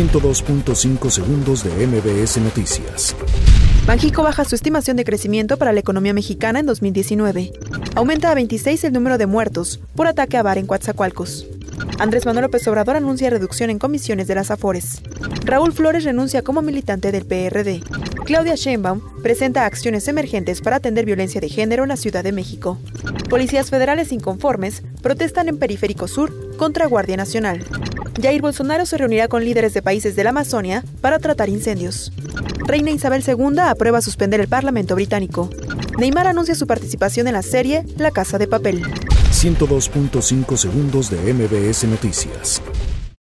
102.5 segundos de MBS Noticias. Banjico baja su estimación de crecimiento para la economía mexicana en 2019. Aumenta a 26 el número de muertos por ataque a bar en Coatzacoalcos. Andrés Manuel López Obrador anuncia reducción en comisiones de las Afores. Raúl Flores renuncia como militante del PRD. Claudia Sheinbaum presenta acciones emergentes para atender violencia de género en la Ciudad de México. Policías federales inconformes protestan en Periférico Sur contra Guardia Nacional. Jair Bolsonaro se reunirá con líderes de países de la Amazonia para tratar incendios. Reina Isabel II aprueba suspender el Parlamento británico. Neymar anuncia su participación en la serie La Casa de Papel. 102.5 segundos de MBS Noticias.